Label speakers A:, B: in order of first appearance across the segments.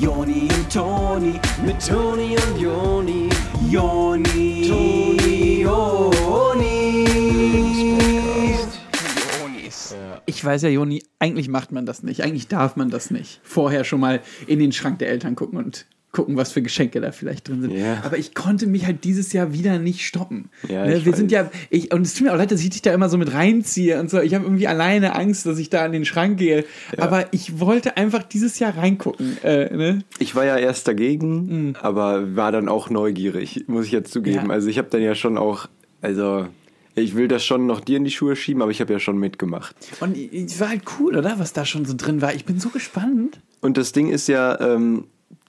A: Joni und Toni, mit Toni und Joni, Joni, Toni, Joni.
B: Ich weiß ja, Joni, eigentlich macht man das nicht. Eigentlich darf man das nicht. Vorher schon mal in den Schrank der Eltern gucken und gucken, was für Geschenke da vielleicht drin sind.
C: Ja.
B: Aber ich konnte mich halt dieses Jahr wieder nicht stoppen.
C: Ja,
B: ne, wir
C: weiß.
B: sind ja, ich, und es tut mir auch leid, dass ich dich da immer so mit reinziehe und so. Ich habe irgendwie alleine Angst, dass ich da an den Schrank gehe. Aber ich wollte einfach dieses Jahr reingucken. Äh, ne?
C: Ich war ja erst dagegen, aber war dann auch neugierig, muss ich jetzt zugeben.
B: Ja.
C: Also ich habe dann ja schon auch, also ich will das schon noch dir in die Schuhe schieben, aber ich habe ja schon mitgemacht.
B: Und es war halt cool, oder? Was da schon so drin war. Ich bin so gespannt.
C: Und das Ding ist ja, ähm,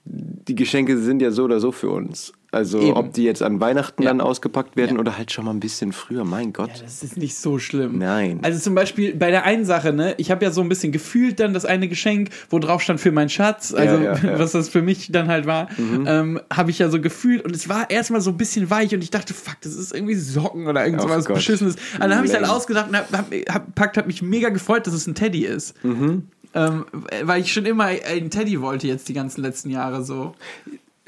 C: die Geschenke sind ja so oder so für uns. Also
B: Eben.
C: ob die jetzt an Weihnachten
B: Ja.
C: dann ausgepackt werden
B: Ja.
C: oder halt schon mal ein bisschen früher, mein Gott.
B: Das ist nicht so schlimm.
C: Nein.
B: Also zum Beispiel bei der einen Sache, ne, ich habe ja so ein bisschen gefühlt dann das eine Geschenk, wo drauf stand für meinen Schatz, also
C: ja, ja.
B: was das für mich dann halt war, ähm, habe ich ja so gefühlt und es war erstmal so ein bisschen weich und ich dachte, fuck, das ist irgendwie Socken oder irgend
C: Ach
B: sowas
C: Gott.
B: Beschissenes. Und dann habe ich dann
C: Lame.
B: ausgedacht und hab, hab, hab, Packt hat mich mega gefreut, dass es ein Teddy ist.
C: Mhm.
B: Ähm, weil ich schon immer einen Teddy wollte jetzt die ganzen letzten Jahre so.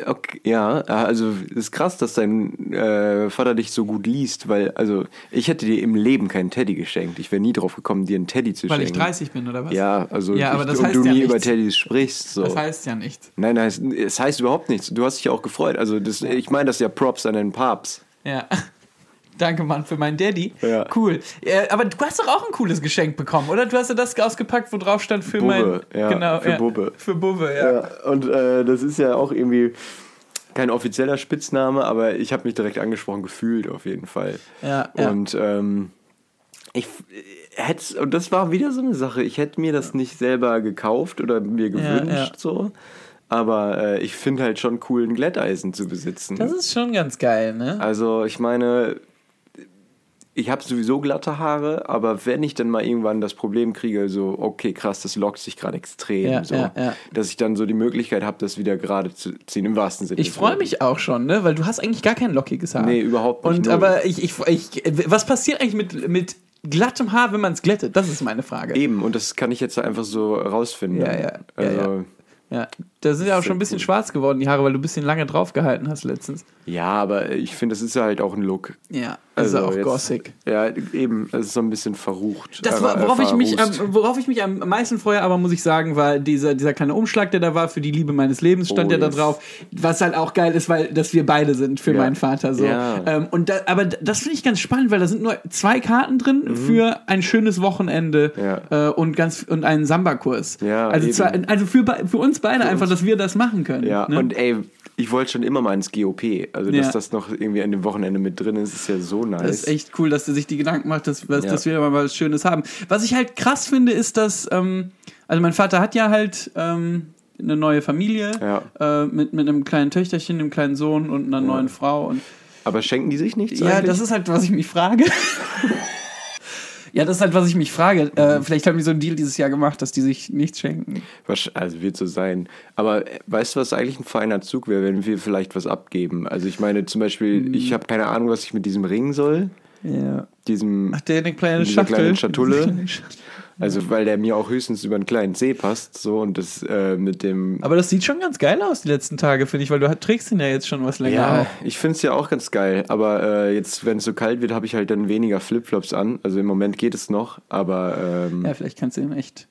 C: Okay, ja, also ist krass, dass dein äh, Vater dich so gut liest, weil, also ich hätte dir im Leben keinen Teddy geschenkt. Ich wäre nie drauf gekommen, dir einen Teddy zu
B: Weil ich
C: schenken.
B: 30 bin oder was?
C: Ja, also
B: Ja, aber
C: ich,
B: das
C: und
B: heißt
C: du
B: ja
C: nie über
B: nichts.
C: Teddys sprichst. So.
B: Das heißt ja nichts.
C: nein, nein, es, heißt überhaupt nichts. Du hast dich auch gefreut. Also das, ich meine das ja Props an den Papst.
B: Ja. Danke, Mann, für meinen Daddy.
C: Ja.
B: Cool. Äh, aber du hast doch auch ein cooles Geschenk bekommen, oder? Du hast ja das ausgepackt, wo drauf stand für
C: Bubbe,
B: mein.
C: ja,
B: genau,
C: für
B: ja.
C: Bubbe.
B: Für Bubbe, ja.
C: Ja, und äh, das ist ja auch irgendwie kein offizieller Spitzname, aber ich habe mich direkt angesprochen gefühlt auf jeden Fall.
B: Ja, ja.
C: Und ähm, ich hätte und das war wieder so eine Sache. Ich hätte mir das nicht selber gekauft oder mir gewünscht so. Aber äh, ich finde halt schon cool, ein Glätteisen zu besitzen.
B: Das ist schon ganz geil, ne?
C: Also ich meine, ich habe sowieso glatte Haare, aber wenn ich dann mal irgendwann das Problem kriege, so, okay, krass, das lockt sich gerade extrem,
B: Ja,
C: so,
B: ja, ja.
C: dass ich dann so die Möglichkeit habe, das wieder gerade zu ziehen, im wahrsten Sinne.
B: Ich freue mich auch schon, ne? Weil du hast eigentlich gar kein lockiges Haar.
C: Nee, überhaupt nicht,
B: Und aber ich, ich, ich, was passiert eigentlich mit, mit glattem Haar, wenn man es glättet? Das ist meine Frage.
C: Eben, und das kann ich jetzt einfach so rausfinden.
B: Ja, ja, ja,
C: Also,
B: ja. Da sind ja auch schon ein bisschen schwarz geworden, die Haare, weil du ein bisschen lange draufgehalten hast letztens.
C: ja, aber ich finde, das ist ja halt auch ein Look.
B: Ja, ist
C: Also
B: auch
C: jetzt-
B: gossig.
C: Ja, eben, es ist so ein bisschen verrucht.
B: Das,
C: äh,
B: war, worauf, ich mich, ähm, worauf ich mich am meisten freue, aber muss ich sagen, war dieser, dieser kleine Umschlag, der da war für die Liebe meines Lebens, stand
C: Oh,
B: ja da
C: yes.
B: drauf. Was halt auch geil ist, weil dass wir beide sind für
C: Ja.
B: meinen Vater. So.
C: Ja.
B: Ähm, und da, aber das finde ich ganz spannend, weil da sind nur zwei Karten drin für ein schönes Wochenende
C: Mhm. Ja.
B: äh, und, ganz, und einen Samba-Kurs.
C: Ja,
B: also, zwei, also für, für uns beide einfach, dass wir das machen können.
C: Ja,
B: ne?
C: und ey, ich wollte schon immer mal ins GOP. Also, dass
B: Ja.
C: das noch irgendwie an dem Wochenende mit drin ist, ist ja so nice.
B: Das ist echt cool, dass der sich die Gedanken macht, dass, dass,
C: Ja.
B: dass wir mal was Schönes haben. Was ich halt krass finde, ist, dass, ähm, also mein Vater hat ja halt ähm, eine neue Familie
C: Ja.
B: äh, mit, mit einem kleinen Töchterchen, einem kleinen Sohn und einer neuen Frau. Und
C: Aber schenken die sich nichts
B: ja,
C: eigentlich?
B: das ist halt, was ich mich frage. ja, das ist halt, was ich mich frage.
C: Mhm.
B: Äh, vielleicht haben die so einen Deal dieses Jahr gemacht, dass die sich nichts schenken.
C: Also wird so sein. Aber äh, weißt du, was eigentlich ein feiner Zug wäre, wenn wir vielleicht was abgeben? Also ich meine zum Beispiel,
B: Mhm.
C: ich habe keine Ahnung, was ich mit diesem Ring soll.
B: Ja.
C: Diesem,
B: Ach, der eine kleine Schachtel.
C: Schatulle.
B: Diese kleine Schachtel.
C: Also weil der mir auch höchstens über einen kleinen Zeh passt. So und das äh, mit dem.
B: Aber das sieht schon ganz geil aus die letzten Tage, finde ich, weil du hat- trägst ihn ja jetzt schon was länger.
C: Ja, ich finde es ja auch ganz geil. Aber äh, jetzt, wenn es so kalt wird, habe ich halt dann weniger Flipflops an. Also im Moment geht es noch, aber ähm,
B: ja, vielleicht kannst du ihn echt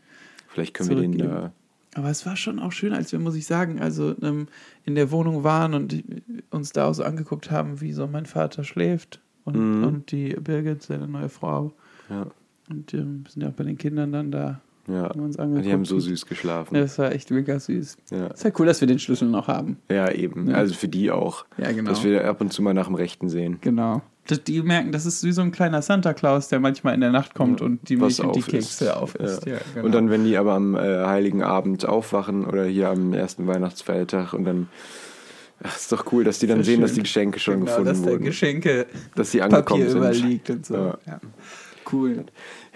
C: vielleicht können wir den. Äh,
B: Aber es war schon auch schön, als wir, muss ich sagen, also ähm, in der Wohnung waren und uns da auch so angeguckt haben, wie so mein Vater schläft und, und die Birgit, seine neue Frau.
C: Mhm. ja,
B: Und ähm, wir sind ja auch bei den Kindern dann da.
C: ja.
B: Haben uns angeguckt.
C: Die haben so süß geschlafen.
B: Ja, das war echt mega süß.
C: Ja.
B: Ist ja cool, dass wir den Schlüssel noch haben.
C: Ja, eben. Also für die auch.
B: Ja, genau.
C: Dass wir ab und zu mal nach dem Rechten sehen.
B: Genau. Das, die merken, das ist wie so ein kleiner Santa Claus, der manchmal in der Nacht kommt und die Milch und die Kekse
C: ist.
B: auf ist. Ja. genau.
C: Und dann, wenn die aber am äh, Heiligen Abend aufwachen oder hier am ersten Weihnachtsfeiertag und dann. Ach, ist doch cool, dass die dann
B: Sehr
C: sehen, dass die Geschenke schon
B: genau,
C: gefunden
B: dass der
C: wurden.
B: Geschenke
C: dass sie angekommen
B: Papier
C: sind.
B: überliegt und so.
C: Ja.
B: Ja. Cool.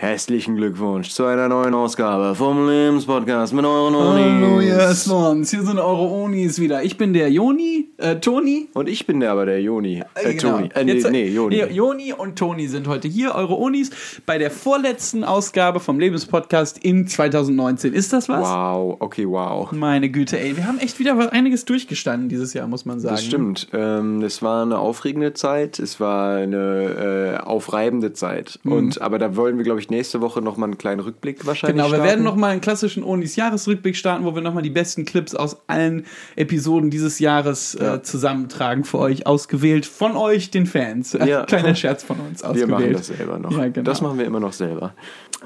C: Herzlichen Glückwunsch zu einer neuen Ausgabe vom Lebenspodcast mit euren Onis.
B: Hallo, yes, Mons. Hier sind eure Onis wieder. Ich bin der Joni, äh, Toni.
C: Und ich bin der aber der Joni. Äh,
B: Genau.
C: Toni. Äh, nee,
B: Jetzt-
C: nee, Joni.
B: Nee, Joni und Toni sind heute hier, eure Onis, bei der vorletzten Ausgabe vom Lebenspodcast in 2019. Ist das was?
C: Wow, okay, wow.
B: Meine Güte, ey. Wir haben echt wieder was- einiges durchgestanden dieses Jahr, muss man sagen.
C: Das stimmt. Ähm, es war eine aufregende Zeit, es war eine äh, aufreibende Zeit.
B: Mhm.
C: Und aber da wollen wir, glaube ich, nächste Woche nochmal einen kleinen Rückblick wahrscheinlich.
B: Genau, wir
C: starten.
B: werden nochmal einen klassischen Onis Jahresrückblick starten, wo wir nochmal die besten Clips aus allen Episoden dieses Jahres
C: Ja.
B: äh, zusammentragen für euch, ausgewählt von euch, den Fans. Äh,
C: Ja.
B: Kleiner Scherz von uns
C: Wir
B: ausgewählt.
C: machen das selber noch.
B: Ja, genau.
C: Das machen wir immer noch selber.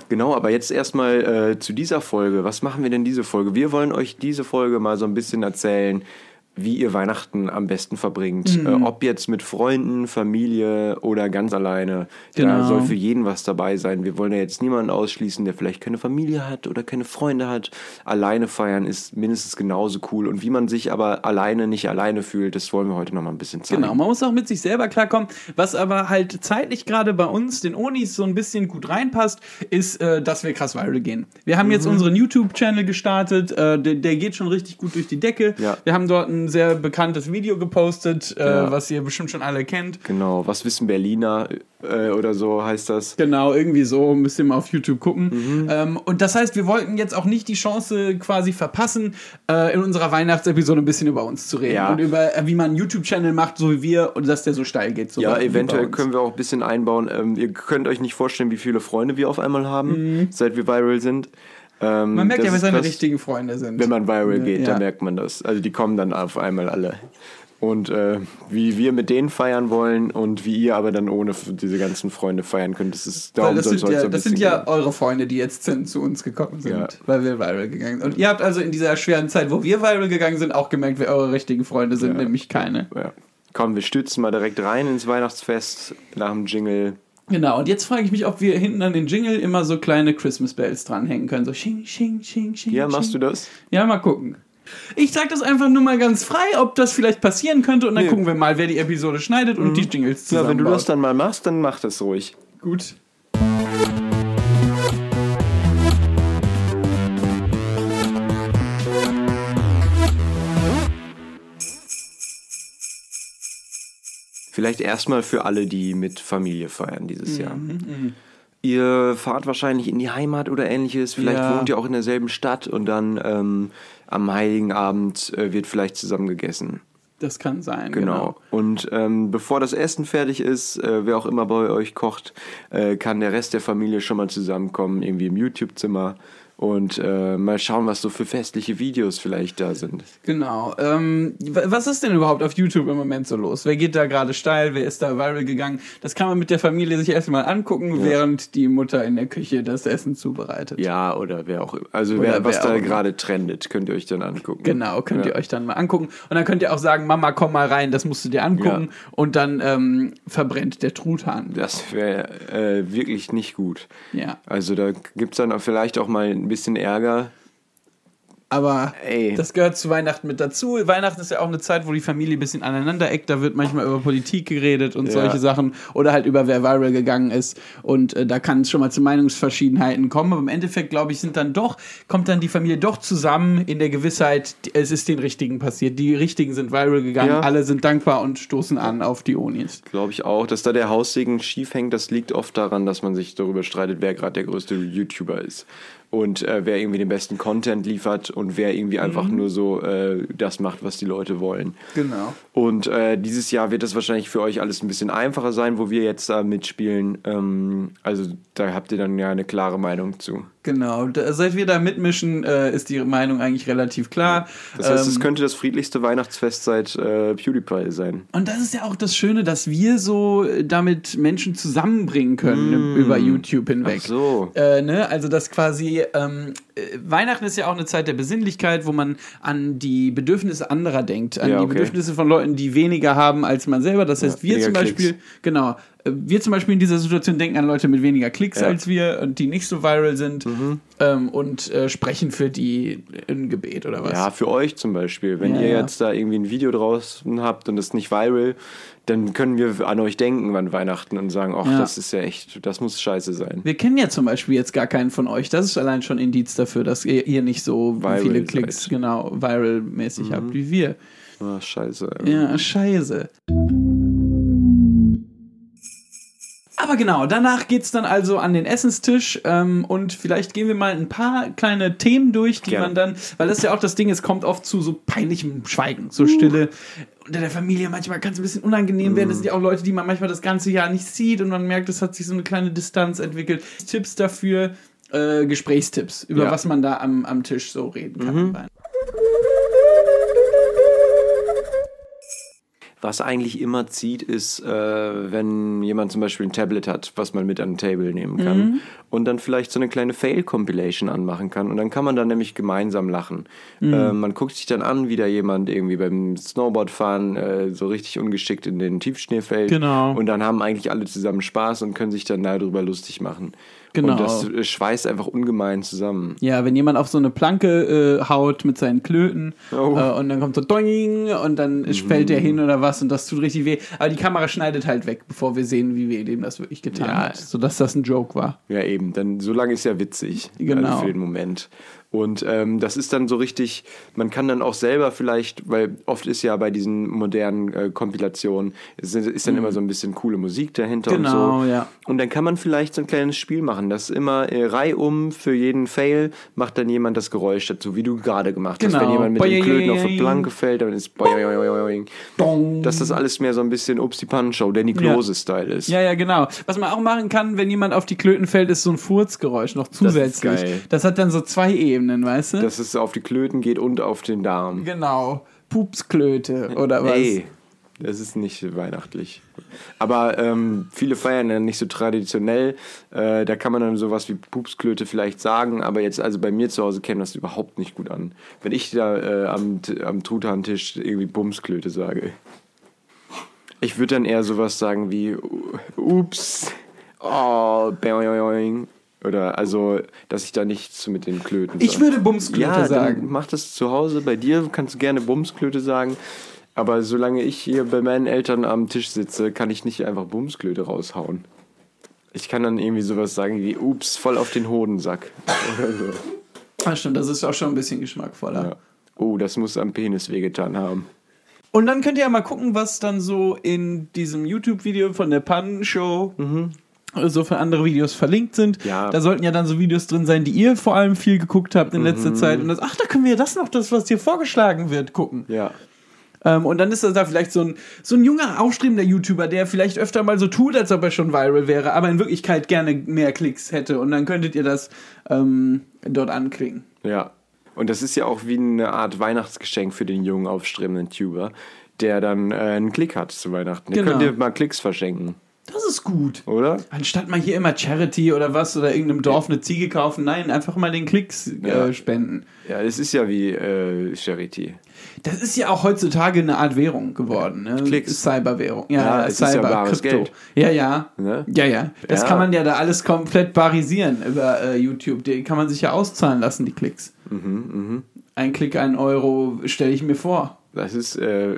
C: Genau, aber jetzt erstmal äh, zu dieser Folge. Was machen wir denn diese Folge? Wir wollen euch diese Folge mal so ein bisschen erzählen, wie ihr Weihnachten am besten verbringt.
B: Mhm.
C: Äh, ob jetzt mit Freunden, Familie oder ganz alleine. Da
B: Genau.
C: soll für jeden was dabei sein. Wir wollen ja jetzt niemanden ausschließen, der vielleicht keine Familie hat oder keine Freunde hat. Alleine feiern ist mindestens genauso cool. Und wie man sich aber alleine nicht alleine fühlt, das wollen wir heute noch mal ein bisschen zeigen.
B: Genau, man muss auch mit sich selber klarkommen. Was aber halt zeitlich gerade bei uns, den Onis, so ein bisschen gut reinpasst, ist, äh, dass wir krass viral gehen. Wir haben
C: Mhm.
B: jetzt unseren YouTube-Channel gestartet, äh, der, der geht schon richtig gut durch die Decke.
C: Ja.
B: Wir haben dort ein sehr bekanntes Video gepostet, äh,
C: Ja.
B: was ihr bestimmt schon alle kennt.
C: Genau, was wissen Berliner äh, oder so heißt das.
B: Genau, irgendwie so, müsst ihr mal auf YouTube gucken.
C: Mhm.
B: Ähm, und das heißt, wir wollten jetzt auch nicht die Chance quasi verpassen, äh, in unserer Weihnachtsepisode ein bisschen über uns zu reden.
C: Ja.
B: Und über, äh, wie man einen YouTube-Channel macht, so wie wir, und dass der so steil geht. So
C: Ja, eventuell können wir auch ein bisschen einbauen. Ähm, ihr könnt euch nicht vorstellen, wie viele Freunde wir auf einmal haben, seit wir viral sind. Ähm.
B: Man merkt ja, wer seine richtigen Freunde sind.
C: Wenn man viral geht,
B: Ja.
C: dann merkt man das. Also die kommen dann auf einmal alle. Und äh, wie wir mit denen feiern wollen und wie ihr aber dann ohne diese ganzen Freunde feiern könnt, das ist darum
B: das sind, ja,
C: so
B: das sind ja
C: gehen.
B: eure Freunde, die jetzt sind, zu uns gekommen sind,
C: Ja.
B: weil wir viral gegangen sind. Und ihr habt also in dieser schweren Zeit, wo wir viral gegangen sind, auch gemerkt, wer eure richtigen Freunde sind,
C: Ja.
B: nämlich keine.
C: Ja. Komm, wir stützen mal direkt rein ins Weihnachtsfest nach dem Jingle.
B: Genau, und jetzt frage ich mich, ob wir hinten an den Jingle immer so kleine Christmas Bells dranhängen können. So sching, sching, sching, sching.
C: Ja, machst
B: sching.
C: du das?
B: Ja, mal gucken. Ich sag das einfach nur mal ganz frei, ob das vielleicht passieren könnte und dann
C: Nee.
B: gucken wir mal, wer die Episode schneidet und die Jingles zusammen.
C: Ja, wenn du das dann mal machst, dann mach das ruhig.
B: Gut.
C: Vielleicht erstmal für alle, die mit Familie feiern dieses Jahr.
B: Mhm,
C: Ihr fahrt wahrscheinlich in die Heimat oder ähnliches. Vielleicht
B: Ja.
C: wohnt ihr auch in derselben Stadt und dann ähm, am Heiligen Abend äh, wird vielleicht zusammen gegessen.
B: Das kann sein.
C: Genau. Und ähm, bevor das Essen fertig ist, äh, wer auch immer bei euch kocht, äh, kann der Rest der Familie schon mal zusammenkommen, irgendwie im YouTube-Zimmer und äh, mal schauen, was so für festliche Videos vielleicht da sind.
B: Genau. Ähm, wa- was ist denn überhaupt auf YouTube im Moment so los? Wer geht da gerade steil? Wer ist da viral gegangen? Das kann man mit der Familie sich erstmal angucken, während die Mutter in der Küche das Essen zubereitet.
C: Ja, oder wer auch Also
B: Oder
C: wer, was
B: wer
C: da
B: immer.
C: gerade trendet, könnt ihr euch dann angucken.
B: Genau, könnt
C: ja.
B: ihr euch dann mal angucken. Und dann könnt ihr auch sagen, Mama, komm mal rein, das musst du dir angucken.
C: Ja.
B: Und dann ähm, verbrennt der Truthahn.
C: Das wäre äh, wirklich nicht gut.
B: Ja.
C: Also da gibt es dann auch vielleicht auch mal ein bisschen Ärger.
B: Aber
C: Ey.
B: das gehört zu Weihnachten mit dazu. Weihnachten ist ja auch eine Zeit, wo die Familie ein bisschen aneinander eckt. Da wird manchmal über Politik geredet und
C: Ja.
B: solche Sachen. Oder halt über wer viral gegangen ist. Und äh, da kann es schon mal zu Meinungsverschiedenheiten kommen. Aber im Endeffekt, glaube ich, sind dann doch, kommt dann die Familie doch zusammen in der Gewissheit, es ist den Richtigen passiert. Die Richtigen sind viral gegangen.
C: Ja.
B: Alle sind dankbar und stoßen an auf die Onis.
C: Glaube ich auch, dass da der Haussegen schief hängt. Das liegt oft daran, dass man sich darüber streitet, wer gerade der größte YouTuber ist. Und äh, wer irgendwie den besten Content liefert und wer irgendwie einfach nur so äh, das macht, was die Leute wollen.
B: Genau.
C: Und äh, dieses Jahr wird es wahrscheinlich für euch alles ein bisschen einfacher sein, wo wir jetzt da mitspielen. Ähm, also da habt ihr dann ja eine klare Meinung zu.
B: Genau. Da, seit wir da mitmischen, äh, ist die Meinung eigentlich relativ klar.
C: Das heißt, es
B: Ähm,
C: könnte das friedlichste Weihnachtsfest seit äh, PewDiePie sein.
B: Und das ist ja auch das Schöne, dass wir so äh, damit Menschen zusammenbringen können über YouTube hinweg.
C: Mm. Ach so.
B: Äh, ne? Also das quasi, ähm, äh, Weihnachten ist ja auch eine Zeit der Besinnlichkeit, wo man an die Bedürfnisse anderer denkt, an
C: Ja,
B: die
C: okay.
B: Bedürfnisse von Leuten, die weniger haben als man selber. Das heißt, wir
C: weniger
B: zum Beispiel,
C: Klicks.
B: genau, wir zum Beispiel in dieser Situation denken an Leute mit weniger Klicks
C: Ja.
B: als wir und die nicht so viral sind ähm, und äh, sprechen für die im Gebet oder was.
C: Ja, für euch zum Beispiel. Wenn
B: Ja,
C: ihr
B: ja.
C: jetzt da irgendwie ein Video draußen habt und ist nicht viral, dann können wir an euch denken an Weihnachten und sagen, ach, das ist ja echt, das muss scheiße sein.
B: Wir kennen ja zum Beispiel jetzt gar keinen von euch. Das ist allein schon Indiz dafür, dass ihr, ihr nicht so
C: Viral
B: viele
C: seid.
B: Klicks genau viral-mäßig habt wie wir.
C: Ah, scheiße.
B: Ja, scheiße. Aber genau, danach geht's dann also an den Essenstisch ähm, und vielleicht gehen wir mal ein paar kleine Themen durch, die
C: Gerne.
B: man dann, weil das ist ja auch das Ding, es kommt oft zu so peinlichem Schweigen, so Stille. Unter der Familie manchmal kann es ein bisschen unangenehm werden. Das sind ja auch Leute, die man manchmal das ganze Jahr nicht sieht und man merkt, es hat sich so eine kleine Distanz entwickelt. Tipps dafür, äh, Gesprächstipps, über
C: Ja.
B: was man da am, am Tisch so reden kann.
C: Was eigentlich immer zieht, ist, äh, wenn jemand zum Beispiel ein Tablet hat, was man mit an den Table nehmen kann
B: Mhm.
C: und dann vielleicht so eine kleine Fail-Compilation anmachen kann. Und dann kann man da nämlich gemeinsam lachen.
B: Mhm.
C: Äh, man guckt sich dann an, wie da jemand irgendwie beim Snowboardfahren äh, so richtig ungeschickt in den Tiefschnee fällt.
B: Genau.
C: Und dann haben eigentlich alle zusammen Spaß und können sich dann darüber lustig machen.
B: Genau.
C: Und das äh, schweißt einfach ungemein zusammen.
B: Ja, wenn jemand auf so eine Planke äh, haut mit seinen Klöten
C: Oh.
B: äh, und dann kommt so doing und dann fällt der hin oder was und das tut richtig weh. Aber die Kamera schneidet halt weg, bevor wir sehen, wie weh dem das wirklich getan
C: Ja.
B: hat. Sodass das ein Joke war.
C: Ja, eben. Dann so lange ist ja witzig.
B: Genau.
C: Also für den Moment. Und ähm, das ist dann so richtig, man kann dann auch selber vielleicht, weil oft ist ja bei diesen modernen äh, Kompilationen, ist, ist dann immer so ein bisschen coole Musik dahinter
B: Mhm. Genau,
C: und so.
B: ja.
C: Und dann kann man vielleicht so ein kleines Spiel machen, das immer äh, reihum für jeden Fail macht dann jemand das Geräusch dazu, wie du gerade gemacht hast.
B: Genau.
C: Wenn jemand mit dem
B: Boing.
C: Klöten auf die Planke fällt, dann ist boing.
B: Dong.
C: dass das alles mehr so ein bisschen Upsi-Pan-Show, Danny Klose-Style ist.
B: Ja, ja, genau. Was man auch machen kann, wenn jemand auf die Klöten fällt, ist so ein Furzgeräusch noch zusätzlich. Das,
C: geil.
B: hat dann so zwei Ebenen, weißt du?
C: Dass es auf die Klöten geht und auf den Darm.
B: genau. Pupsklöte oder was?
C: Ey, das ist nicht weihnachtlich. Aber ähm, viele feiern ja nicht so traditionell. Äh, da kann man dann sowas wie Pupsklöte vielleicht sagen, aber jetzt, also bei mir zu Hause käme das überhaupt nicht gut an. Wenn ich da äh, am, am Truthahn-Tisch irgendwie Bumsklöte sage. Ich würde dann eher sowas sagen wie Ups, oh, boing. Oder also, dass ich da nichts mit den Klöten
B: Ich
C: sage.
B: würde Bumsklöte
C: Ja,
B: sagen.
C: mach das zu Hause. Bei dir kannst du gerne Bumsklöte sagen. Aber solange ich hier bei meinen Eltern am Tisch sitze, kann ich nicht einfach Bumsklöte raushauen. Ich kann dann irgendwie sowas sagen wie, ups, voll auf den Hodensack. Oder so.
B: Ah, stimmt, das ist auch schon ein bisschen geschmackvoller.
C: Ja. Oh, das muss am Penis wehgetan haben.
B: Und dann könnt ihr ja mal gucken, was dann so in diesem YouTube-Video von der Pannenshow so für andere Videos verlinkt sind.
C: Ja.
B: Da sollten ja dann so Videos drin sein, die ihr vor allem viel geguckt habt in letzter Zeit. Und das, ach, da können wir das noch, das, was hier vorgeschlagen wird, gucken.
C: Ja.
B: Ähm, und dann ist das da vielleicht so ein, so ein junger, aufstrebender YouTuber, der vielleicht öfter mal so tut, als ob er schon viral wäre, aber in Wirklichkeit gerne mehr Klicks hätte. Und dann könntet ihr das ähm, dort anklicken.
C: Ja. Und das ist ja auch wie eine Art Weihnachtsgeschenk für den jungen, aufstrebenden Tuber, der dann äh, einen Klick hat zu Weihnachten. Der
B: Genau.
C: könnt ihr mal Klicks verschenken,
B: Das ist gut.
C: oder?
B: Anstatt mal hier immer Charity oder was oder irgendeinem Dorf eine Ziege kaufen, nein, einfach mal den Klicks
C: Ja.
B: äh, spenden.
C: Ja, es ist ja wie äh, Charity.
B: Das ist ja auch heutzutage eine Art Währung geworden. Ne?
C: Klicks.
B: Cyberwährung. Ja,
C: Ja,
B: ja,
C: ist ja
B: Cyber,
C: bares
B: Krypto. Ja, ja.
C: Ne?
B: Ja, ja. Das
C: Ja.
B: kann man ja da alles komplett barisieren über äh, YouTube. Die kann man sich ja auszahlen lassen, die Klicks.
C: Mhm,
B: Ein Klick, ein Euro, stelle ich mir vor.
C: Das ist, äh,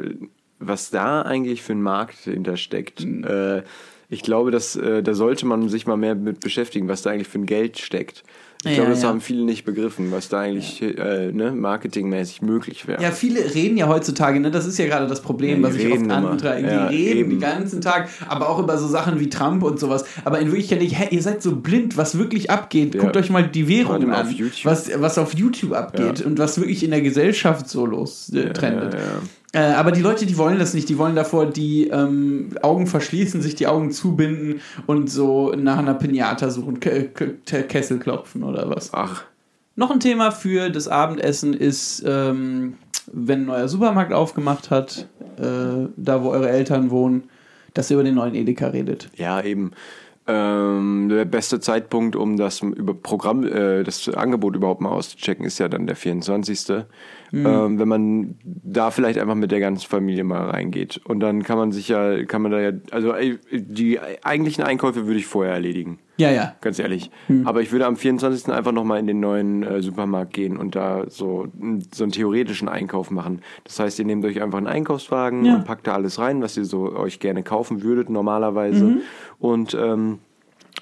C: was da eigentlich für ein Markt hintersteckt.
B: Mhm.
C: Äh, ich glaube, dass, äh, da sollte man sich mal mehr mit beschäftigen, was da eigentlich für ein Geld steckt. Ich
B: Ja,
C: glaube, das
B: ja.
C: haben viele nicht begriffen, was da eigentlich äh, ne, marketingmäßig möglich wäre.
B: Ja, viele reden ja heutzutage, ne? das ist ja gerade das Problem,
C: Ja,
B: was ich oft antrage. Die
C: Ja,
B: reden
C: eben.
B: den ganzen Tag, aber auch über so Sachen wie Trump und sowas. Aber in Wirklichkeit nicht, hä, ihr seid so blind, was wirklich abgeht.
C: Ja.
B: Guckt euch mal die Währungen an. Was, was auf YouTube abgeht
C: Ja.
B: und was wirklich in der Gesellschaft so los äh, trendet. Äh, aber die Leute, die wollen das nicht. Die wollen davor die ähm, Augen verschließen, sich die Augen zubinden und so nach einer Pinata suchen, Ke Ke Kessel klopfen oder was.
C: Ach,
B: Noch ein Thema für das Abendessen ist, ähm, wenn ein neuer Supermarkt aufgemacht hat, äh, da wo eure Eltern wohnen, dass ihr über den neuen Edeka redet.
C: ja, eben. Ähm, der beste Zeitpunkt, um das über Programm, äh, das Angebot überhaupt mal auszuchecken, ist ja dann der 24. Ähm, wenn man da vielleicht einfach mit der ganzen Familie mal reingeht. Und dann kann man sich ja, kann man da ja, also ey, die eigentlichen Einkäufe würde ich vorher erledigen.
B: Ja, ja.
C: Ganz ehrlich. Aber ich würde am 24. einfach nochmal in den neuen äh, Supermarkt gehen und da so, so einen theoretischen Einkauf machen. Das heißt, ihr nehmt euch einfach einen Einkaufswagen
B: Ja.
C: und packt da alles rein, was ihr so euch gerne kaufen würdet normalerweise. Und ähm,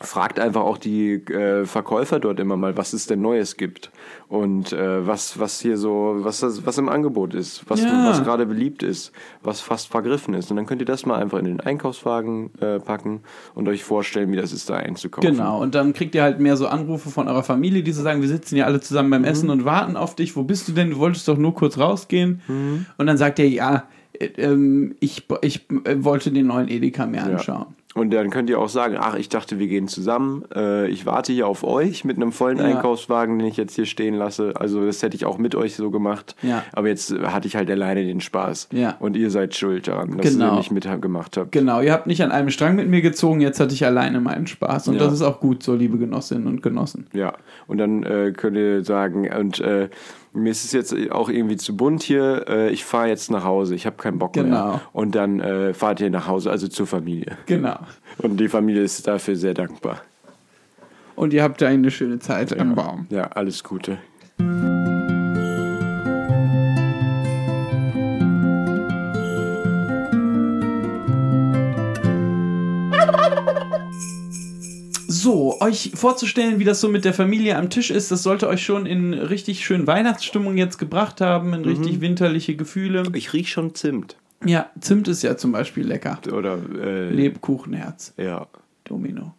C: fragt einfach auch die äh, Verkäufer dort immer mal, was es denn Neues gibt und äh, was was hier so was was im Angebot ist, was
B: Ja.
C: was gerade beliebt ist, was fast vergriffen ist und dann könnt ihr das mal einfach in den Einkaufswagen äh, packen und euch vorstellen, wie das ist da einzukaufen.
B: Genau, und dann kriegt ihr halt mehr so Anrufe von eurer Familie, die so sagen, wir sitzen ja alle zusammen
C: Mhm.
B: beim Essen und warten auf dich. Wo bist du denn? Du wolltest doch nur kurz rausgehen.
C: Mhm.
B: Und dann sagt er, ja, äh, ähm, ich, ich äh, wollte den neuen Edeka mir anschauen.
C: Und dann könnt ihr auch sagen, ach, ich dachte, wir gehen zusammen. Äh, ich warte hier auf euch mit einem vollen
B: Ja.
C: Einkaufswagen, den ich jetzt hier stehen lasse. Also das hätte ich auch mit euch so gemacht.
B: Ja.
C: Aber jetzt äh, hatte ich halt alleine den Spaß.
B: Ja.
C: Und ihr seid schuld daran, dass
B: Genau.
C: ihr nicht mitgemacht habt.
B: Genau, ihr habt nicht an einem Strang mit mir gezogen, jetzt hatte ich alleine meinen Spaß. Und
C: Ja.
B: das ist auch gut so, liebe Genossinnen und Genossen.
C: Ja, und dann äh, könnt ihr sagen, und äh, mir ist es jetzt auch irgendwie zu bunt hier, äh, ich fahre jetzt nach Hause, ich habe keinen Bock
B: Genau.
C: mehr. Und dann äh, fahrt ihr nach Hause, also zur Familie.
B: Genau.
C: Und die Familie ist dafür sehr dankbar.
B: Und ihr habt da eine schöne Zeit im Baum.
C: Ja, alles Gute.
B: Euch vorzustellen, wie das so mit der Familie am Tisch ist, das sollte euch schon in richtig schön Weihnachtsstimmung jetzt gebracht haben, in
C: Mhm.
B: richtig winterliche Gefühle.
C: Ich riech schon Zimt.
B: Ja, Zimt ist ja zum Beispiel lecker.
C: Oder, äh,
B: Lebkuchenherz.
C: ja,
B: Domino.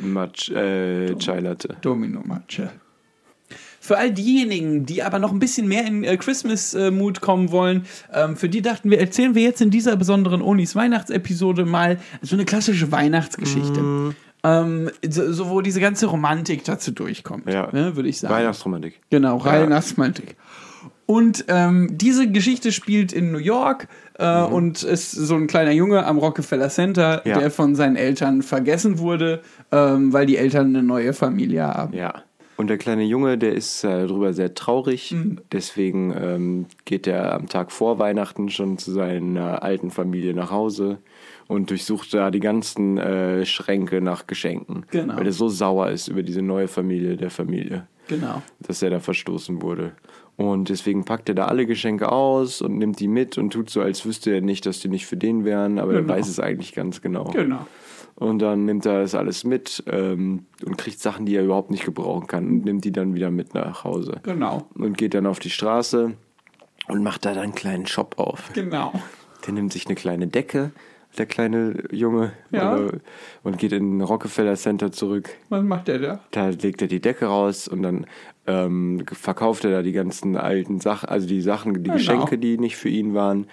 C: Match, äh, Chai Latte.
B: Domino Matsche. Für all diejenigen, die aber noch ein bisschen mehr in äh, Christmas-Mood kommen wollen, ähm, für die dachten wir, erzählen wir jetzt in dieser besonderen Onis Weihnachtsepisode mal so eine klassische Weihnachtsgeschichte.
C: Mhm.
B: Ähm, so, so, wo diese ganze Romantik dazu durchkommt,
C: Ja.
B: ne, würde ich sagen.
C: Weihnachtsromantik.
B: Genau, Weihnachtsromantik. Und ähm, diese Geschichte spielt in New York äh, und ist so ein kleiner Junge am Rockefeller Center,
C: Ja.
B: der von seinen Eltern vergessen wurde, ähm, weil die Eltern eine neue Familie haben.
C: Ja. Und der kleine Junge, der ist äh, darüber sehr traurig.
B: Mhm.
C: Deswegen ähm, geht er am Tag vor Weihnachten schon zu seiner alten Familie nach Hause und durchsucht da die ganzen äh, Schränke nach Geschenken.
B: Genau.
C: Weil er so sauer ist über diese neue Familie der Familie,
B: Genau.
C: dass er da verstoßen wurde. Und deswegen packt er da alle Geschenke aus und nimmt die mit und tut so, als wüsste er nicht, dass die nicht für den wären, aber
B: Genau.
C: er weiß es eigentlich ganz genau.
B: Genau.
C: Und dann nimmt er das alles mit ähm, und kriegt Sachen, die er überhaupt nicht gebrauchen kann und nimmt die dann wieder mit nach Hause.
B: Genau.
C: Und geht dann auf die Straße und macht da dann einen kleinen Shop auf.
B: Genau.
C: Der nimmt sich eine kleine Decke, der kleine Junge,
B: Ja.
C: äh, und geht in den Rockefeller Center zurück.
B: Was macht der da?
C: Da legt er die Decke raus und dann ähm, verkauft er da die ganzen alten Sachen, also die Sachen, die
B: Genau.
C: Geschenke, die nicht für ihn waren.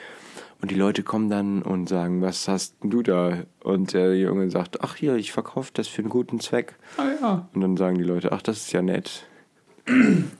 C: Und die Leute kommen dann und sagen, was hast denn du da? Und der Junge sagt, ach hier, ich verkaufe das für einen guten Zweck.
B: Ah ja.
C: Und dann sagen die Leute, ach, das ist ja nett.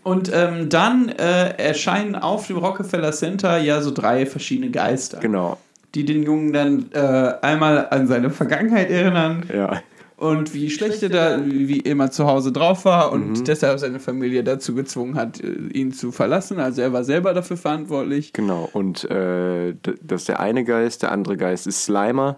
B: Und ähm, dann äh, erscheinen auf dem Rockefeller Center ja so drei verschiedene Geister,
C: Genau,
B: die den Jungen dann äh, einmal an seine Vergangenheit erinnern
C: ja.
B: und wie schlecht er da wie immer zu Hause drauf war und
C: Mhm.
B: deshalb seine Familie dazu gezwungen hat, äh, ihn zu verlassen. Also er war selber dafür verantwortlich.
C: Genau, und äh, das ist der eine Geist, der andere Geist ist Slimer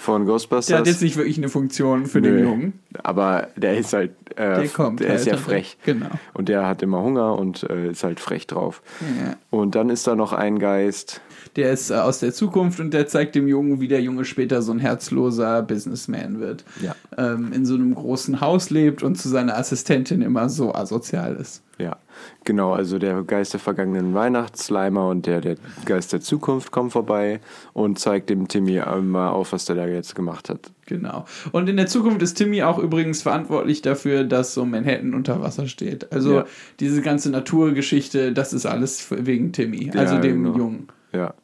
C: von Ghostbusters.
B: Der hat jetzt nicht wirklich eine Funktion für den
C: Nö.
B: Jungen.
C: Aber der ist halt, äh,
B: Der kommt
C: der ist ja
B: halt.
C: frech.
B: Genau.
C: Und der hat immer Hunger und äh, ist halt frech drauf.
B: Ja.
C: Und dann ist da noch ein Geist,
B: Der ist äh, aus der Zukunft und der zeigt dem Jungen, wie der Junge später so ein herzloser Businessman wird.
C: Ja.
B: Ähm, in so einem großen Haus lebt und zu seiner Assistentin immer so asozial ist.
C: ja, genau, also der Geist der vergangenen Weihnachtsslimer und der, der Geist der Zukunft kommt vorbei und zeigt dem Timmy mal auf, was der da jetzt gemacht hat.
B: Genau. Und in der Zukunft ist Timmy auch übrigens verantwortlich dafür, dass so Manhattan unter Wasser steht. Also
C: Ja.
B: diese ganze Naturgeschichte, das ist alles wegen Timmy, also
C: Ja,
B: dem
C: genau.
B: Jungen.
C: Ja.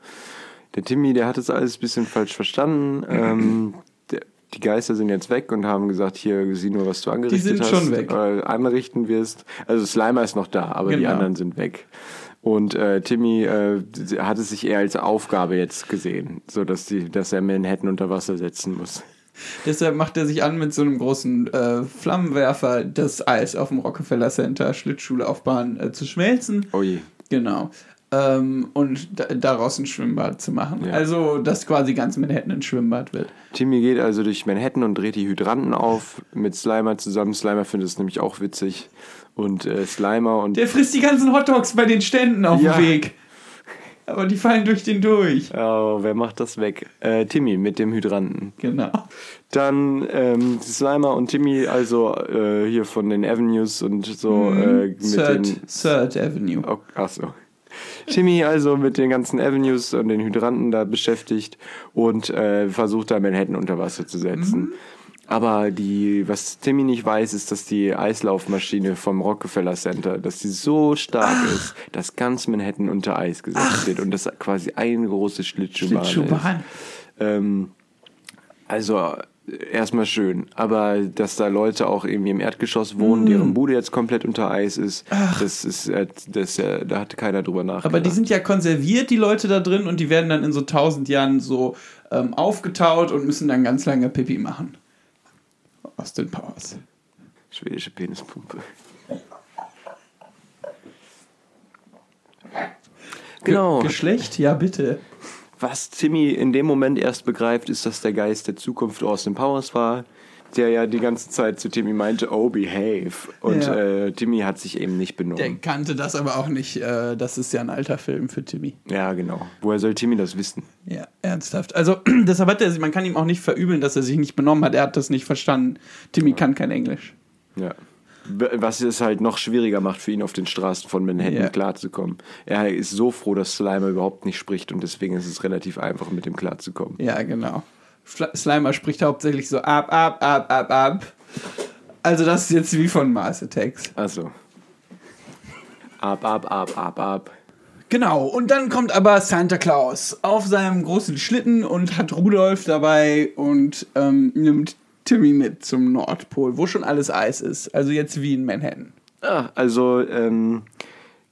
C: Der Timmy, der hat das alles ein bisschen falsch verstanden. Ähm, die Geister sind jetzt weg und haben gesagt, hier, sieh nur, was du angerichtet
B: sind
C: hast.
B: schon weg.
C: Anrichten wirst. Also Slimer ist noch da, aber die
B: Genau.
C: anderen sind weg. Und äh, Timmy äh, hat es sich eher als Aufgabe jetzt gesehen, so dass, die, dass er Manhattan unter Wasser setzen muss.
B: Deshalb macht er sich an, mit so einem großen äh, Flammenwerfer das Eis auf dem Rockefeller Center Schlittschuhlaufbahn äh, zu schmelzen.
C: Oh je.
B: Genau. Ähm, und da, daraus ein Schwimmbad zu machen.
C: Ja.
B: Also, dass quasi ganz Manhattan ein Schwimmbad wird.
C: Timmy geht also durch Manhattan und dreht die Hydranten auf mit Slimer zusammen. Slimer findet es nämlich auch witzig. Und äh, Slimer und
B: Der frisst die ganzen Hotdogs bei den Ständen auf
C: Ja.
B: dem Weg. Aber die fallen durch den durch.
C: Oh, wer macht das weg? Äh, Timmy mit dem Hydranten.
B: Genau.
C: Dann ähm, Slimer und Timmy, also äh, hier von den Avenues und so äh, mit
B: Mhm. Third,
C: den.
B: Third Avenue.
C: Oh, ach Timmy also mit den ganzen Avenues und den Hydranten da beschäftigt und äh, versucht da Manhattan unter Wasser zu setzen.
B: Mhm.
C: Aber die, was Timmy nicht weiß, ist, dass die Eislaufmaschine vom Rockefeller Center, dass die so stark ist, dass ganz Manhattan unter Eis gesetzt wird und das quasi eine große Schlittschuhbahn, ist.
B: Schlittschuhbahn.
C: Ähm, also erstmal schön, aber dass da Leute auch irgendwie im Erdgeschoss wohnen,
B: Mm.
C: deren Bude jetzt komplett unter Eis ist, das ist, äh, das, äh, da hatte keiner drüber nachgedacht.
B: Aber die sind ja konserviert, die Leute da drin, und die werden dann in so tausend Jahren so ähm, aufgetaut und müssen dann ganz lange Pipi machen. Austin Powers.
C: schwedische Penispumpe. Genau.
B: Ge Geschlecht? Ja, bitte.
C: Was Timmy in dem Moment erst begreift, ist, dass der Geist der Zukunft Austin Powers war, der ja die ganze Zeit zu Timmy meinte, oh, behave. Und
B: Ja.
C: äh, Timmy hat sich eben nicht benommen.
B: Der kannte das aber auch nicht. Äh, das ist ja ein alter Film für Timmy.
C: ja, genau. Woher soll Timmy das wissen?
B: Ja, ernsthaft. Also, deshalb hat er, man kann ihm auch nicht verübeln, dass er sich nicht benommen hat. Er hat das nicht verstanden. Timmy kann kein Englisch.
C: Ja. Was es halt noch schwieriger macht für ihn, auf den Straßen von Manhattan
B: Ja.
C: klarzukommen. Er ist so froh, dass Slimer überhaupt nicht spricht und deswegen ist es relativ einfach, mit ihm klarzukommen.
B: Ja, genau. Slimer spricht hauptsächlich so ab, ab, ab, ab, ab. Also, das ist jetzt wie von Mars Attacks.
C: Also. Ab, ab, ab, ab, ab.
B: Genau, und dann kommt aber Santa Claus auf seinem großen Schlitten und hat Rudolf dabei und ähm, nimmt Timmy mit zum Nordpol, wo schon alles Eis ist. Also jetzt wie in Manhattan.
C: Ah, also, ähm,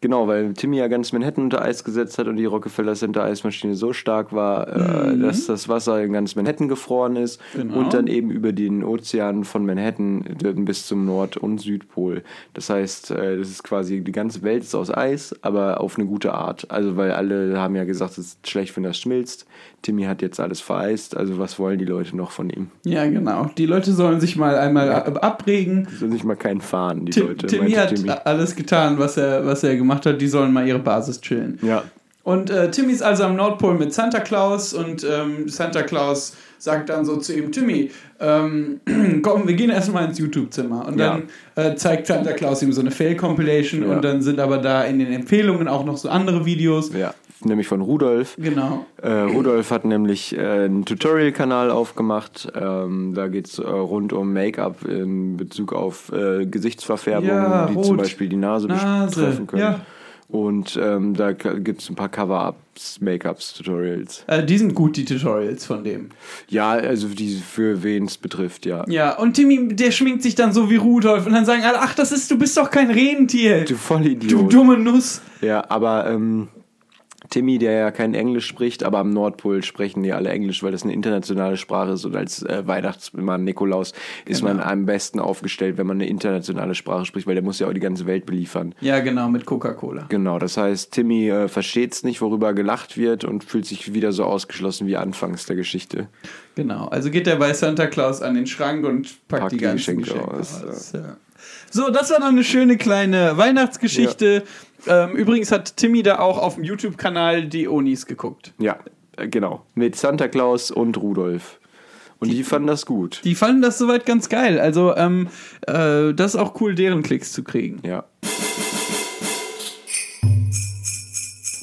C: genau, weil Timmy ja ganz Manhattan unter Eis gesetzt hat und die Rockefeller Center Eismaschine so stark war, äh, dass das Wasser in ganz Manhattan gefroren ist
B: Genau.
C: und dann eben über den Ozean von Manhattan bis zum Nord- und Südpol. Das heißt, äh, das ist quasi, die ganze Welt ist aus Eis, aber auf eine gute Art. Also, weil alle haben ja gesagt, es ist schlecht, wenn das schmilzt. Timmy hat jetzt alles vereist, also was wollen die Leute noch von ihm?
B: Ja, genau. Die Leute sollen sich mal einmal ab- abregen.
C: Die sollen sich mal keinen fahren, die
B: Tim,
C: Leute.
B: Timmy hat alles getan, was er, was er gemacht hat. Die sollen mal ihre Basis chillen.
C: Ja,
B: Und äh, Timmy ist also am Nordpol mit Santa Claus und ähm, Santa Claus sagt dann so zu ihm, Timmy, ähm, komm, wir gehen erstmal ins YouTube-Zimmer. Und dann äh, zeigt Santa Claus ihm so eine Fail-Compilation
C: Ja.
B: und dann sind aber da in den Empfehlungen auch noch so andere Videos.
C: ja. Nämlich von Rudolf.
B: Genau.
C: Äh, Rudolf hat nämlich äh, einen Tutorial-Kanal aufgemacht. Ähm, da geht es äh, rund um Make-up in Bezug auf äh, Gesichtsverfärbungen,
B: Ja,
C: die
B: rot.
C: zum Beispiel die Nase,
B: Nase,
C: betreffen können.
B: ja.
C: Und ähm, da gibt es ein paar Cover-Ups, Make-ups-Tutorials.
B: Äh, die sind gut, die Tutorials von dem.
C: Ja, also die für wen es betrifft, ja.
B: Ja, und Timmy, der schminkt sich dann so wie Rudolf und dann sagen alle, ach, das ist, du bist doch kein Rentier.
C: Du
B: Du
C: Vollidiot.
B: dumme Nuss.
C: Ja, aber ähm, Timmy, der ja kein Englisch spricht, aber am Nordpol sprechen die alle Englisch, weil das eine internationale Sprache ist und als äh, Weihnachtsmann Nikolaus ist man am besten aufgestellt, wenn man eine internationale Sprache spricht, weil der muss ja auch die ganze Welt beliefern.
B: Ja, genau, mit Coca-Cola.
C: Genau, das heißt, Timmy äh, versteht es nicht, worüber gelacht wird und fühlt sich wieder so ausgeschlossen wie anfangs der Geschichte.
B: Genau, also geht er bei Santa Claus an den Schrank und packt,
C: Packt
B: die
C: die
B: ganzen
C: Geschenke
B: Geschenke,
C: aus,
B: aus. Ja. So, das war noch eine schöne kleine Weihnachtsgeschichte. Ähm, übrigens hat Timmy da auch auf dem YouTube-Kanal die Onis geguckt.
C: Ja, äh, genau. Mit Santa Claus und Rudolf. Und die, fanden das gut.
B: Die fanden das soweit ganz geil. Also, ähm, äh, das ist auch cool, deren Klicks zu kriegen.
C: Ja.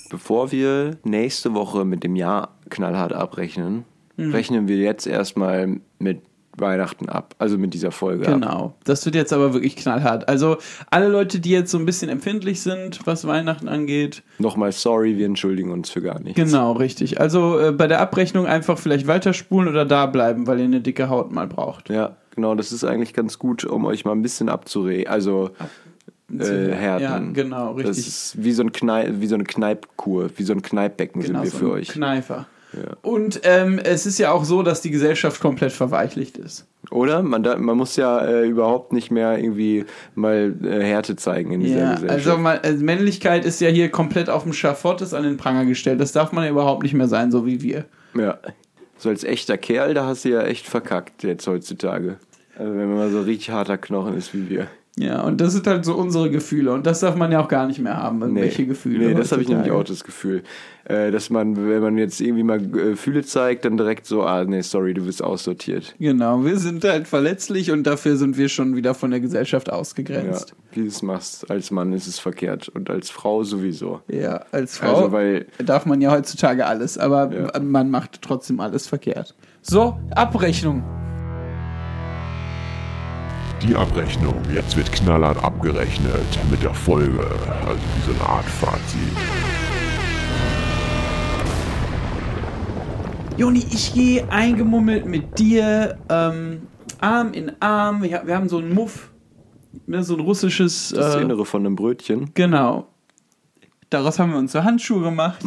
C: Bevor wir nächste Woche mit dem Jahr knallhart abrechnen,
B: Mhm.
C: rechnen wir jetzt erstmal mit Weihnachten ab. Also mit dieser Folge ab.
B: Genau. Das wird jetzt aber wirklich knallhart. Also, alle Leute, die jetzt so ein bisschen empfindlich sind, was Weihnachten angeht,
C: Nochmal sorry, wir entschuldigen uns für gar nichts.
B: Genau, richtig. Also äh, bei der Abrechnung einfach vielleicht weiterspulen oder da bleiben, weil ihr eine dicke Haut mal braucht.
C: Ja, genau, das ist eigentlich ganz gut, um euch mal ein bisschen abzuregen. Also äh, härten.
B: Ja, genau,
C: Das
B: richtig.
C: ist wie so, ein wie so eine Kneipkur, wie so ein Kneippbecken
B: genau,
C: sind wir
B: so
C: für euch.
B: Kneifer. Und ähm, es ist ja auch so, dass die Gesellschaft komplett verweichlicht ist.
C: Oder? Man, da, man muss ja äh, überhaupt nicht mehr irgendwie mal äh, Härte zeigen in dieser
B: Ja,
C: Gesellschaft.
B: also, mal, also Männlichkeit ist ja hier komplett auf dem Schafott, ist an den Pranger gestellt. Das darf man ja überhaupt nicht mehr sein, so wie wir.
C: Ja. So als echter Kerl, da hast du ja echt verkackt jetzt heutzutage. Also wenn man mal so richtig harter Knochen ist wie wir.
B: Ja, und das sind halt so unsere Gefühle. Und das darf man ja auch gar nicht mehr haben, irgendwelche Gefühle.
C: Nee, das habe ich nämlich auch das Gefühl. Äh, dass man, wenn man jetzt irgendwie mal äh, Gefühle zeigt, dann direkt so, ah, nee, sorry, du bist aussortiert.
B: Genau, wir sind halt verletzlich und dafür sind wir schon wieder von der Gesellschaft
C: Ja,
B: ausgegrenzt.
C: wie du es machst. Als Mann ist es verkehrt und als Frau sowieso.
B: Ja, als Frau
C: Also, weil
B: darf man ja heutzutage alles, aber
C: Ja.
B: man macht trotzdem alles verkehrt. So, Abrechnung.
D: Die Abrechnung. Jetzt wird knallhart abgerechnet mit der Folge. Also wie so eine Art Fazit.
B: Joni, ich gehe eingemummelt mit dir, ähm, Arm in Arm. Wir, wir haben so einen Muff, ne, so ein russisches.
C: das
B: äh,
C: Innere von einem Brötchen.
B: Genau. Daraus haben wir uns so Handschuhe gemacht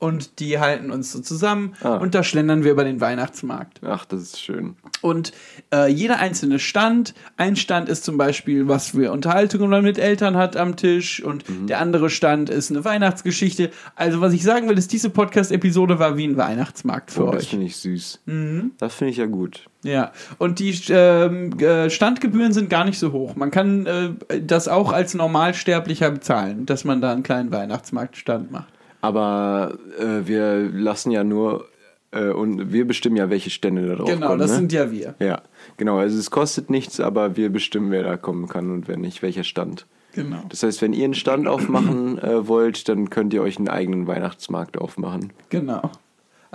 B: und die halten uns so zusammen
C: Ah.
B: und da schlendern wir über den Weihnachtsmarkt.
C: Ach, das ist schön.
B: Und äh, jeder einzelne Stand, ein Stand ist zum Beispiel, was für Unterhaltungen man mit Eltern hat am Tisch und der andere Stand ist eine Weihnachtsgeschichte. Also was ich sagen will, ist, diese Podcast-Episode war wie ein Weihnachtsmarkt für
C: Oh, das
B: euch.
C: finde ich süß.
B: Mhm.
C: Das finde ich ja gut.
B: Ja, und die ähm, äh, Standgebühren sind gar nicht so hoch. Man kann äh, das auch als Normalsterblicher bezahlen, dass man da einen kleinen Weihnachtsmarktstand macht.
C: Aber äh, wir lassen ja nur äh, und wir bestimmen ja, welche Stände da drauf
B: Genau,
C: kommen.
B: das
C: ne?
B: sind ja wir.
C: Ja, genau. Also es kostet nichts, aber wir bestimmen, wer da kommen kann und wer nicht, welcher Stand.
B: Genau.
C: Das heißt, wenn ihr einen Stand aufmachen äh, wollt, dann könnt ihr euch einen eigenen Weihnachtsmarkt aufmachen.
B: Genau.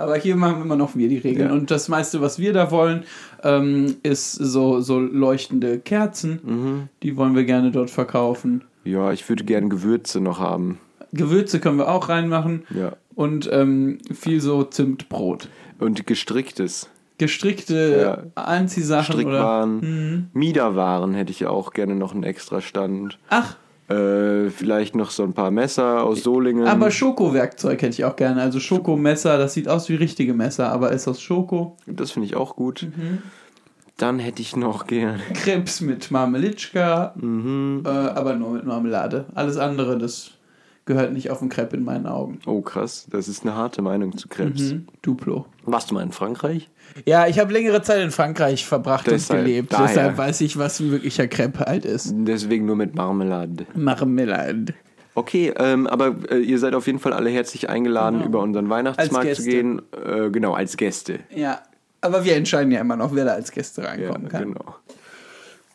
B: Aber hier machen immer noch wir die Regeln.
C: Ja.
B: Und das meiste, was wir da wollen, ähm, ist so, so leuchtende Kerzen.
C: Mhm.
B: Die wollen wir gerne dort verkaufen.
C: Ja, ich würde gerne Gewürze noch haben.
B: Gewürze können wir auch reinmachen.
C: Ja.
B: Und ähm, viel so Zimtbrot.
C: Und gestricktes.
B: Gestrickte Anziehsachen oder.
C: Strickwaren. Miederwaren hätte ich auch gerne noch einen extra Stand.
B: Ach,
C: Äh, vielleicht noch so ein paar Messer aus Solingen.
B: aber Schokowerkzeug hätte ich auch gerne. Also Schokomesser, das sieht aus wie richtige Messer, aber ist aus Schoko.
C: das finde ich auch gut.
B: Mhm.
C: Dann hätte ich noch gerne.
B: Krebs mit Marmelitschka,
C: Mhm.
B: äh, aber nur mit Marmelade. Alles andere, das gehört nicht auf den Crepe in meinen Augen.
C: Oh, krass. Das ist eine harte Meinung zu Krebs.
B: Mhm. Duplo.
C: Warst du mal in Frankreich?
B: Ja, ich habe längere Zeit in Frankreich verbracht
C: Deshalb,
B: und gelebt.
C: daher.
B: Deshalb weiß ich, was ein wirklicher Crepe halt ist.
C: Deswegen nur mit Marmelade.
B: Marmelade.
C: Okay, ähm, aber äh, ihr seid auf jeden Fall alle herzlich eingeladen,
B: Genau.
C: über unseren Weihnachtsmarkt zu gehen. Äh, genau, als Gäste.
B: Ja, aber wir entscheiden ja immer noch, wer da als Gäste
C: Ja,
B: reinkommen kann.
C: genau.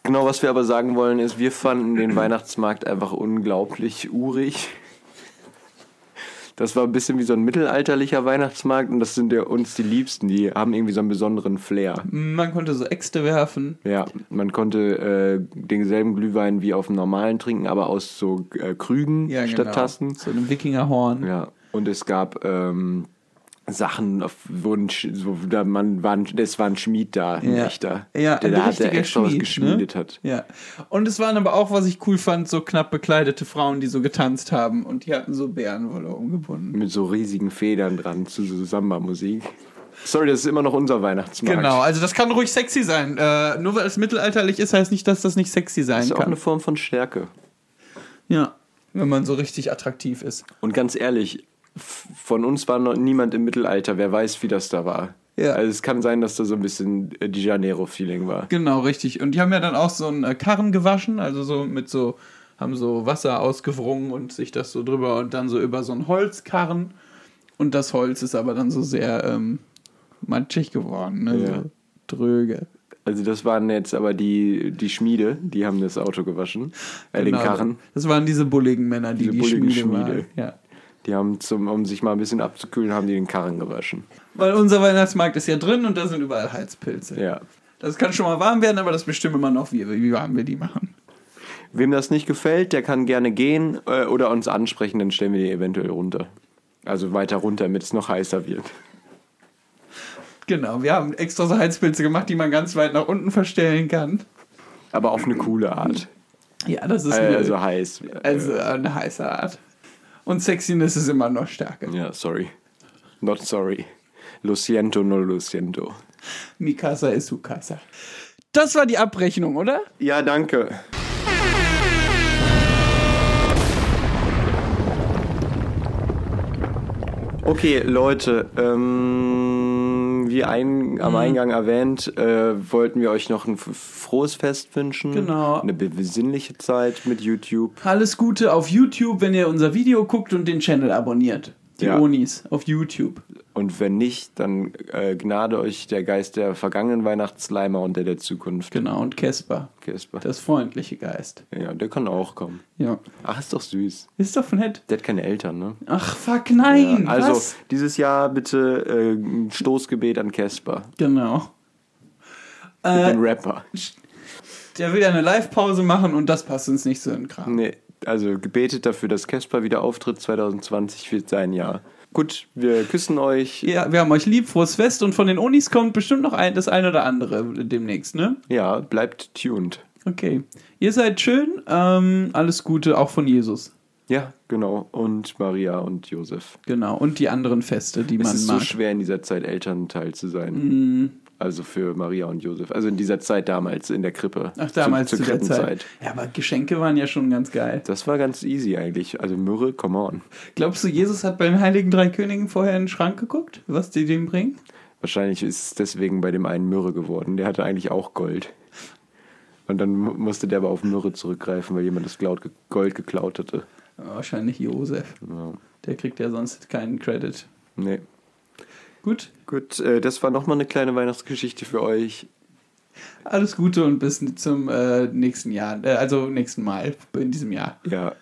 C: Genau, was wir aber sagen wollen, ist, wir fanden den Weihnachtsmarkt einfach unglaublich urig. Das war ein bisschen wie so ein mittelalterlicher Weihnachtsmarkt und das sind ja uns die Liebsten. Die haben irgendwie so einen besonderen Flair.
B: Man konnte so Äxte werfen.
C: Ja, man konnte äh, denselben Glühwein wie auf dem normalen trinken, aber aus so äh, Krügen
B: Ja,
C: statt
B: genau.
C: Tassen.
B: So einem Wikingerhorn.
C: Ja, und es gab ähm, Sachen, auf, wo ein, Sch- so, da man war, ein- es war ein Schmied da, ein
B: Ja.
C: echter,
B: Ja,
C: der da hat der extra was
B: Schmied,
C: geschmiedet
B: ne?
C: hat.
B: Ja. Und es waren aber auch, was ich cool fand, so knapp bekleidete Frauen, die so getanzt haben und die hatten so Bärenwolle umgebunden.
C: Mit so riesigen Federn dran zu so Samba-Musik. Sorry, das ist immer noch unser Weihnachtsmarkt.
B: Genau, also das kann ruhig sexy sein. Äh, nur weil es mittelalterlich ist, heißt nicht, dass das nicht sexy sein
C: Das ist auch
B: kann.
C: eine Form von Stärke.
B: Ja. Wenn man so richtig attraktiv ist.
C: Und ganz ehrlich, von uns war noch niemand im Mittelalter, wer weiß, wie das da war.
B: Ja.
C: Also es kann sein, dass da so ein bisschen äh, Di Janeiro-Feeling war.
B: Genau, richtig. Und die haben ja dann auch so einen äh, Karren gewaschen, also so mit so, haben so Wasser ausgewrungen und sich das so drüber und dann so über so einen Holzkarren. Und das Holz ist aber dann so sehr ähm, matschig geworden, ne?
C: Ja.
B: So dröge.
C: Also das waren jetzt aber die, die Schmiede, die haben das Auto gewaschen, äh, den
B: Genau.
C: Karren.
B: Das waren diese bulligen Männer, die
C: Diese
B: die
C: bulligen
B: Schmiede,
C: Schmiede.
B: waren. Ja.
C: Die haben, zum, um sich mal ein bisschen abzukühlen, haben die den Karren gewaschen.
B: Weil unser Weihnachtsmarkt ist ja drin und da sind überall Heizpilze.
C: Ja.
B: Das kann schon mal warm werden, aber das bestimmen immer noch wir, wie warm wir die machen.
C: Wem das nicht gefällt, der kann gerne gehen äh, oder uns ansprechen, dann stellen wir die eventuell runter. Also weiter runter, damit es noch heißer wird.
B: Genau, wir haben extra so Heizpilze gemacht, die man ganz weit nach unten verstellen kann.
C: Aber auf eine coole Art.
B: Ja, das ist
C: Äh,
B: eine,
C: also heiß.
B: also eine heiße Art. Und Sexiness ist immer noch stärker.
C: Ja, sorry. Not sorry. Lo siento, no lo siento.
B: Mikasa ist Ukasa. Das war die Abrechnung, oder?
C: Ja, danke. Okay, Leute, ähm, wie ein, am Eingang erwähnt, äh, wollten wir euch noch ein frohes Fest wünschen.
B: Genau.
C: Eine be- besinnliche Zeit mit YouTube.
B: Alles Gute auf YouTube, wenn ihr unser Video guckt und den Channel abonniert. Die
C: Ja.
B: Onis auf YouTube.
C: Und wenn nicht, dann äh, gnade euch der Geist der vergangenen Weihnachtsleimer und der der Zukunft.
B: Genau, und Kesper.
C: Kesper.
B: Das freundliche Geist.
C: Ja, der kann auch kommen.
B: Ja.
C: Ach, ist doch süß.
B: Ist doch nett.
C: Der hat keine Eltern, ne?
B: Ach, fuck, nein.
C: Ja, also
B: was?
C: dieses Jahr bitte äh, ein Stoßgebet an Kesper.
B: Genau. Äh,
C: bin Rapper.
B: der will ja eine Live-Pause machen und das passt uns nicht so in den Kram.
C: Nee, also gebetet dafür, dass Kesper wieder auftritt 2020 wird sein Jahr. Gut, wir küssen euch.
B: Ja, wir haben euch lieb, frohes Fest und von den Unis kommt bestimmt noch ein, das ein oder andere demnächst, ne?
C: Ja, bleibt tuned.
B: Okay. Ihr seid schön, ähm, alles Gute, auch von Jesus.
C: Ja, genau. Und Maria und Josef.
B: Genau. Und die anderen Feste, die
C: Es
B: man
C: ist
B: mag.
C: so schwer in dieser Zeit Elternteil zu sein.
B: Mhm.
C: Also für Maria und Josef. Also in dieser Zeit damals in der Krippe.
B: Ach, damals
C: zu,
B: zu,
C: zur
B: der Zeit. Ja, aber Geschenke waren ja schon ganz geil.
C: Das war ganz easy eigentlich. Also Myrrhe, come on.
B: Glaubst du, Jesus hat bei den Heiligen Drei Königen vorher in den Schrank geguckt, was die dem bringen?
C: Wahrscheinlich ist es deswegen bei dem einen Myrrhe geworden. Der hatte eigentlich auch Gold. Und dann mu- musste der aber auf Myrrhe zurückgreifen, weil jemand das Gold geklaut hatte.
B: Wahrscheinlich Josef.
C: Ja.
B: Der kriegt ja sonst keinen Credit.
C: Nee.
B: Gut,
C: Gut, äh, das war nochmal eine kleine Weihnachtsgeschichte für euch.
B: alles Gute und bis zum äh, nächsten Jahr. Äh, also nächsten Mal in diesem Jahr.
C: Ja.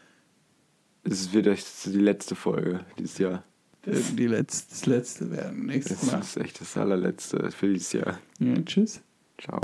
C: Es wird die letzte Folge dieses Jahr.
B: Äh, Die letzte, das letzte werden nächstes
C: Das
B: Mal.
C: ist echt das allerletzte für dieses Jahr.
B: Ja, tschüss.
C: Ciao.